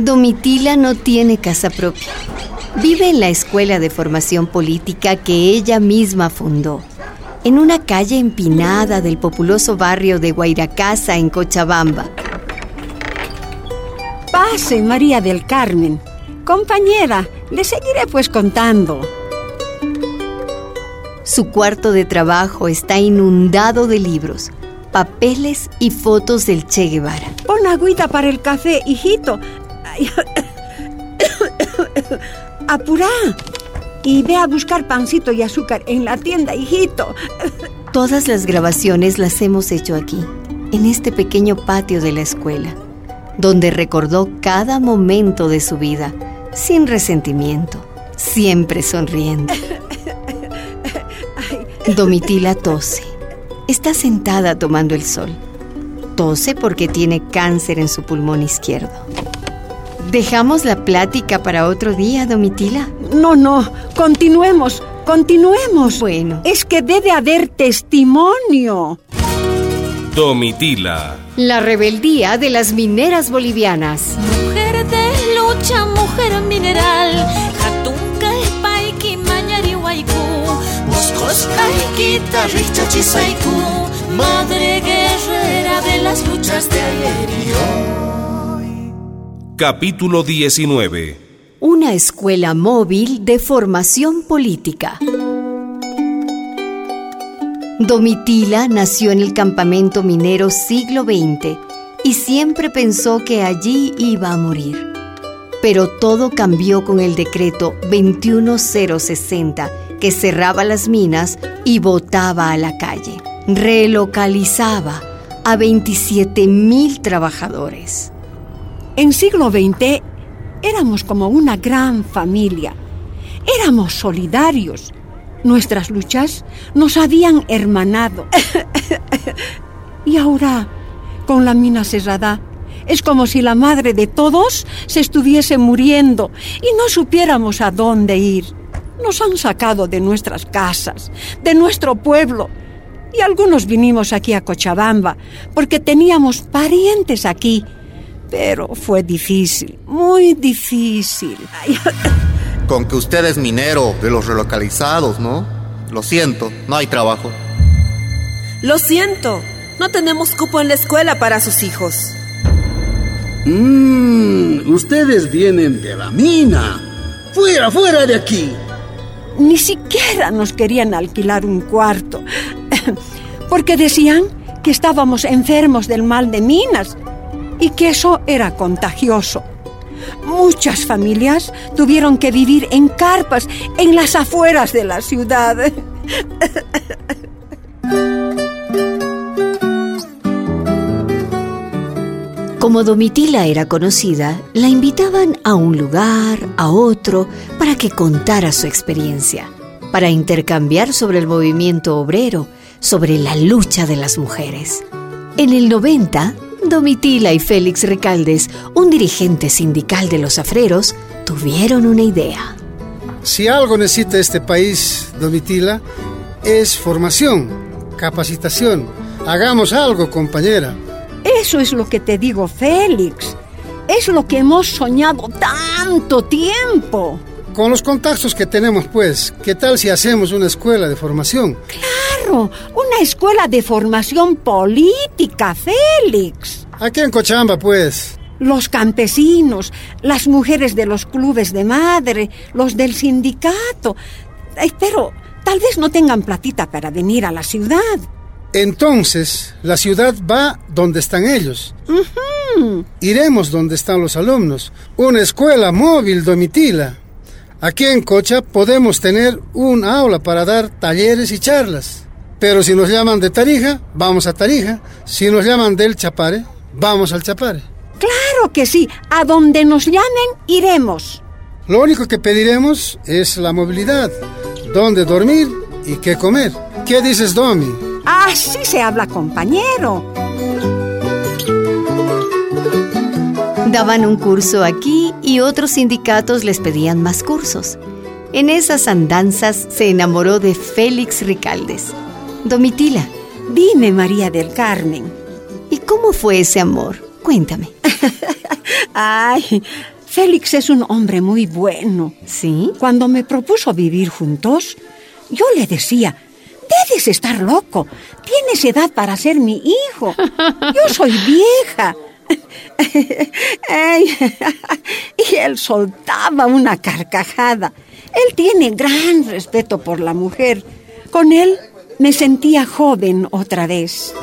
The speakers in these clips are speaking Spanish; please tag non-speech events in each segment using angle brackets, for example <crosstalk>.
Domitila no tiene casa propia. Vive en la escuela de formación política que ella misma fundó, en una calle empinada del populoso barrio de Guairacasa, en Cochabamba. Pase, María del Carmen. Compañera, le seguiré pues contando. Su cuarto de trabajo está inundado de libros, papeles y fotos del Che Guevara. Pon agüita para el café, hijito. <coughs> Apurá. Y ve a buscar pancito y azúcar en la tienda, hijito. Todas las grabaciones las hemos hecho aquí, en este pequeño patio de la escuela, donde recordó cada momento de su vida, sin resentimiento, siempre sonriendo. Domitila tose. Está sentada tomando el sol. Tose porque tiene cáncer en su pulmón izquierdo. ¿Dejamos la plática para otro día, Domitila? No, no, continuemos, continuemos. Bueno. Es que debe haber testimonio. Domitila. La rebeldía de las mineras bolivianas. Mujer de lucha, mujer mineral. Katunka espaiki mañari waiku. Moscosca. Madre guerrera de las luchas de ayer y hoy. Capítulo 19. Una escuela móvil de formación política. Domitila nació en el campamento minero siglo XX y siempre pensó que allí iba a morir. Pero todo cambió con el decreto 21060 que cerraba las minas y botaba a la calle. Relocalizaba a 27 mil trabajadores. En siglo XX éramos como una gran familia. Éramos solidarios. Nuestras luchas nos habían hermanado. <laughs> y ahora, con la mina cerrada, es como si la madre de todos se estuviese muriendo y no supiéramos a dónde ir. Nos han sacado de nuestras casas, de nuestro pueblo. Y algunos vinimos aquí a Cochabamba porque teníamos parientes aquí. Pero fue difícil, muy difícil. <laughs> Con que usted es minero de los relocalizados, ¿no? Lo siento, no hay trabajo. Lo siento, no tenemos cupo en la escuela para sus hijos. Mmm, ustedes vienen de la mina. Fuera, fuera de aquí. Ni siquiera nos querían alquilar un cuarto, <laughs> porque decían que estábamos enfermos del mal de minas y que eso era contagioso. Muchas familias tuvieron que vivir en carpas en las afueras de la ciudad. Como Domitila era conocida, la invitaban a un lugar, a otro, para que contara su experiencia, para intercambiar sobre el movimiento obrero, sobre la lucha de las mujeres. En el 90, Domitila y Félix Recaldes, un dirigente sindical de los afreros, tuvieron una idea. Si algo necesita este país, Domitila, es formación, capacitación. Hagamos algo, compañera. Eso es lo que te digo, Félix. Es lo que hemos soñado tanto tiempo. Con los contactos que tenemos, pues, ¿qué tal si hacemos una escuela de formación? Claro, una escuela de formación política, Félix. Aquí en Cochabamba, pues. Los campesinos, las mujeres de los clubes de madre, los del sindicato. Pero tal vez no tengan platita para venir a la ciudad. Entonces, la ciudad va donde están ellos. Iremos donde están los alumnos. Una escuela móvil, Domitila. Aquí en Cocha podemos tener un aula para dar talleres y charlas. Pero si nos llaman de Tarija, vamos a Tarija. Si nos llaman del Chapare, vamos al Chapare. Claro que sí. A donde nos llamen, iremos. Lo único que pediremos es la movilidad, dónde dormir y qué comer. ¿Qué dices, Domi? Así se habla, compañero. Daban un curso aquí y otros sindicatos les pedían más cursos. En esas andanzas se enamoró de Félix Ricaldes. Domitila, Dime, María del Carmen. ¿y cómo fue ese amor? Cuéntame. <laughs> Ay, Félix es un hombre muy bueno. ¿Sí? Cuando me propuso vivir juntos, yo le decía, debes estar loco. Tienes edad para ser mi hijo. Yo soy vieja. <laughs> <laughs> Y él soltaba una carcajada. Él tiene gran respeto por la mujer. Con él me sentía joven otra vez.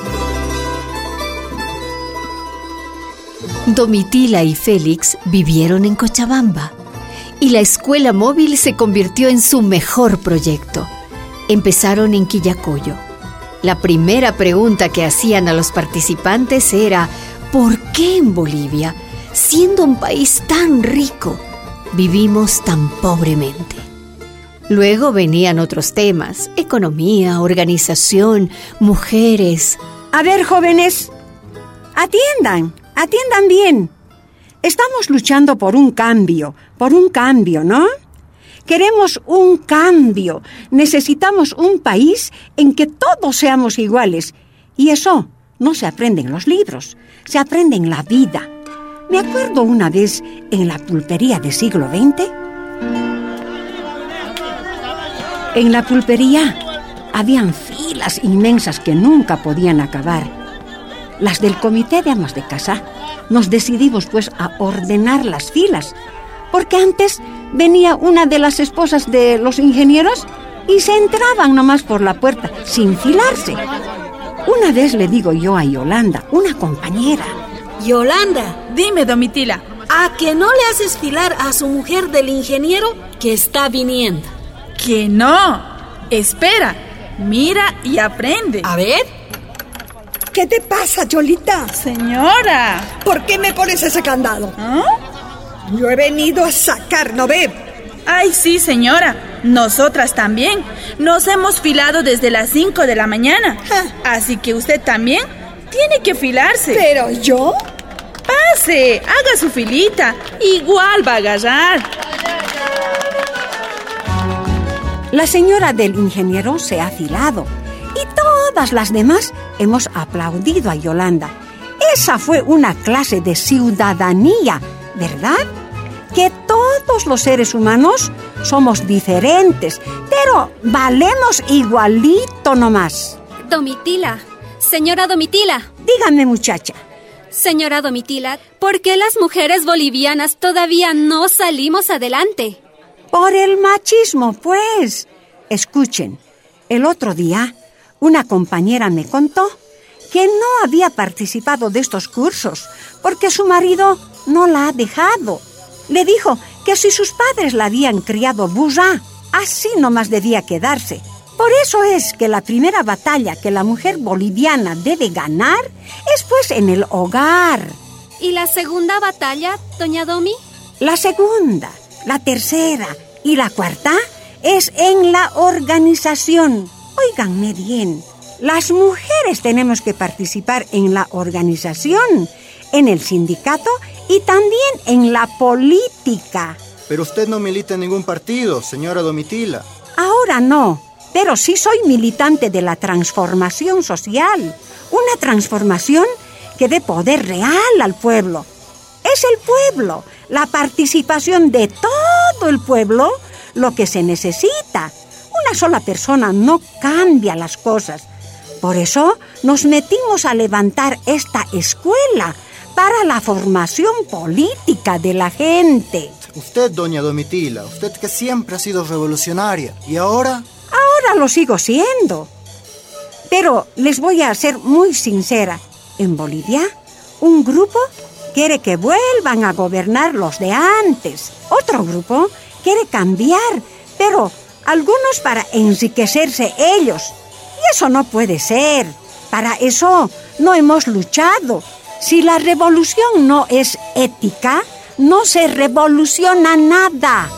Domitila y Félix vivieron en Cochabamba y la escuela móvil se convirtió en su mejor proyecto. Empezaron en Quillacoyo. La primera pregunta que hacían a los participantes era ¿por qué en Bolivia, siendo un país tan rico, vivimos tan pobremente? Luego venían otros temas, economía, organización, mujeres. A ver, jóvenes, atiendan, atiendan bien. Estamos luchando por un cambio, por un cambio, ¿no? Queremos un cambio. Necesitamos un país en que todos seamos iguales. Y eso no se aprende en los libros, se aprende en la vida. Me acuerdo una vez en la pulpería del siglo XX. En la pulpería habían filas inmensas que nunca podían acabar. Las del comité de amas de casa nos decidimos pues a ordenar las filas, porque antes venía una de las esposas de los ingenieros y se entraban nomás por la puerta sin filarse. Una vez le digo yo a Yolanda, una compañera, Yolanda, Dime, Domitila. ¿a que no le haces filar a su mujer del ingeniero que está viniendo? Que no. Espera. Mira y aprende. A ver. ¿Qué te pasa, Cholita? Señora. ¿Por qué me pones ese candado? ¿Ah? Yo he venido a sacar, ¿no ve? Ay, sí, señora. Nosotras también. Nos hemos filado desde las 5 de la mañana. Así que usted también tiene que filarse. Pero yo, Pase, haga su filita. Igual va a agarrar. La señora del ingeniero se ha afilado y todas las demás hemos aplaudido a Yolanda. Esa fue una clase de ciudadanía, ¿verdad? Que todos los seres humanos somos diferentes, pero valemos igualito nomás. Domitila, señora Domitila, Dígame, muchacha, señora Domitila, ¿por qué las mujeres bolivianas todavía no salimos adelante? Por el machismo, pues. Escuchen, el otro día una compañera me contó que no había participado de estos cursos porque su marido no la ha dejado. Le dijo que si sus padres la habían criado burra, así nomás debía quedarse. Por eso es que la primera batalla que la mujer boliviana debe ganar es pues en el hogar. ¿Y la segunda batalla, doña Domi? La segunda, la tercera y la cuarta es en la organización. Óiganme bien, las mujeres tenemos que participar en la organización, en el sindicato y también en la política. Pero usted no milita en ningún partido, señora Domitila. Ahora no, pero sí soy militante de la transformación social. Una transformación que dé poder real al pueblo. Es el pueblo, la participación de todo el pueblo, lo que se necesita. Una sola persona no cambia las cosas. Por eso nos metimos a levantar esta escuela para la formación política de la gente. Usted, doña Domitila, usted que siempre ha sido revolucionaria. ¿Y ahora? Ahora lo sigo siendo. Pero les voy a ser muy sincera. En Bolivia, un grupo quiere que vuelvan a gobernar los de antes. Otro grupo quiere cambiar, pero algunos para enriquecerse ellos. Y eso no puede ser. Para eso no hemos luchado. Si la revolución no es ética, no se revoluciona nada.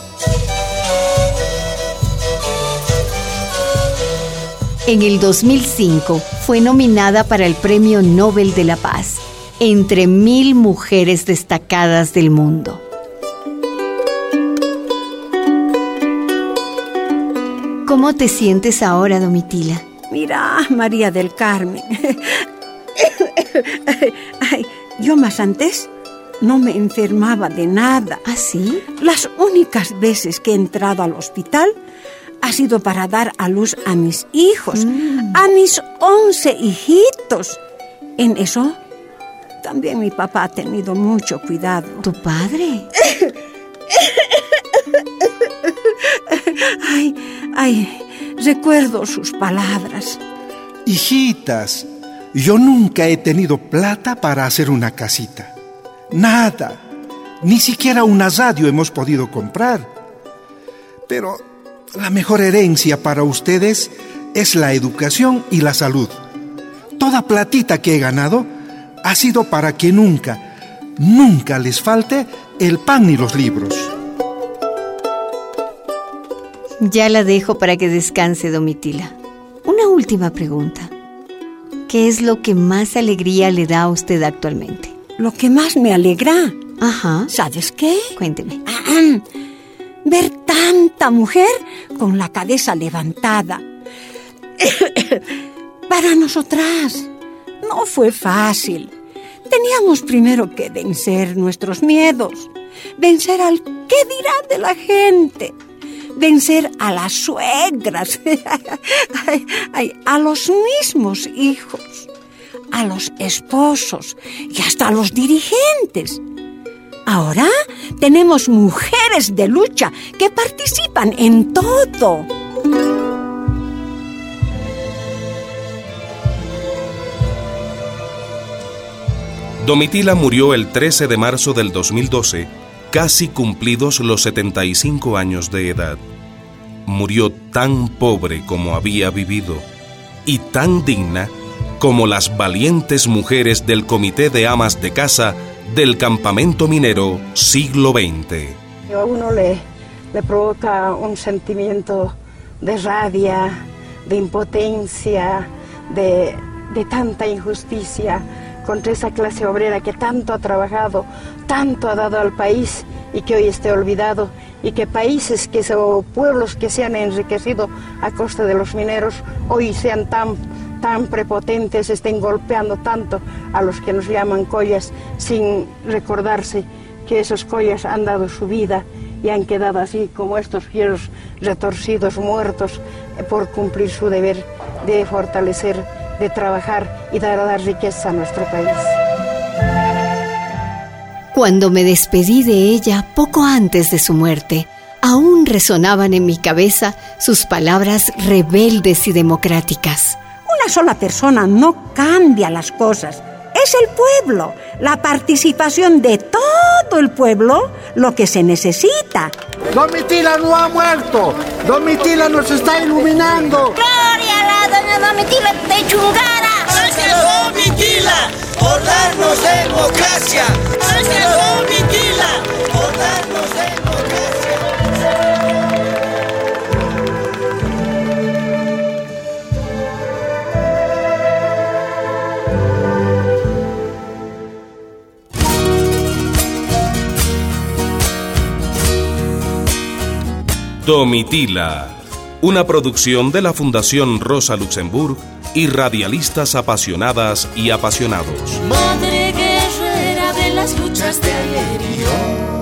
En el 2005 fue nominada para el Premio Nobel de la Paz, entre mil mujeres destacadas del mundo. ¿Cómo te sientes ahora, Domitila? Mira, María del Carmen. <laughs> Ay, yo más antes no me enfermaba de nada. ¿Ah, sí? Las únicas veces que he entrado al hospital ha sido para dar a luz a mis hijos, Mm. a mis once hijitos. En eso también mi papá ha tenido mucho cuidado. ¿Tu padre? <laughs> Ay, ay, recuerdo sus palabras. Hijitas, yo nunca he tenido plata para hacer una casita. Nada. Ni siquiera una radio hemos podido comprar. Pero la mejor herencia para ustedes es la educación y la salud. Toda platita que he ganado ha sido para que nunca, nunca les falte el pan ni los libros. Ya la dejo para que descanse, Domitila. Una última pregunta. ¿Qué es lo que más alegría le da a usted actualmente? Lo que más me alegra, Ajá. ¿sabes qué? Cuénteme. Ver tanta mujer con la cabeza levantada. <coughs> Para nosotras no fue fácil. Teníamos primero que vencer nuestros miedos, vencer al qué dirá de la gente, vencer a las suegras, <laughs> a los mismos hijos, a los esposos y hasta a los dirigentes. Ahora tenemos mujeres de lucha que participan en todo. Domitila murió el 13 de marzo del 2012, casi cumplidos los 75 años de edad. Murió tan pobre como había vivido y tan digna como las valientes mujeres del Comité de Amas de Casa del Campamento Minero Siglo XX. A uno le, provoca un sentimiento de rabia, de impotencia, de tanta injusticia contra esa clase obrera que tanto ha trabajado, tanto ha dado al país y que hoy esté olvidado y que países que se- o pueblos que se han enriquecido a costa de los mineros hoy sean tan tan prepotentes, estén golpeando tanto a los que nos llaman collas sin recordarse que esos collas han dado su vida y han quedado así como estos fieros retorcidos, muertos, eh, por cumplir su deber de fortalecer, de trabajar y dar a dar riqueza a nuestro país. Cuando me despedí de ella poco antes de su muerte, aún resonaban en mi cabeza sus palabras rebeldes y democráticas. Una sola persona no cambia las cosas. Es el pueblo, la participación de todo el pueblo, lo que se necesita. Domitila no ha muerto. Domitila nos está iluminando. ¡Gloria doña Domitila de Chungara! ¡Gracias, Domitila, por darnos democracia! ¡Gracias, Domitila, por darnos democracia! Domitila, una producción de la Fundación Rosa Luxemburg y radialistas apasionadas y apasionados. Madre guerrera de las luchas de ayer.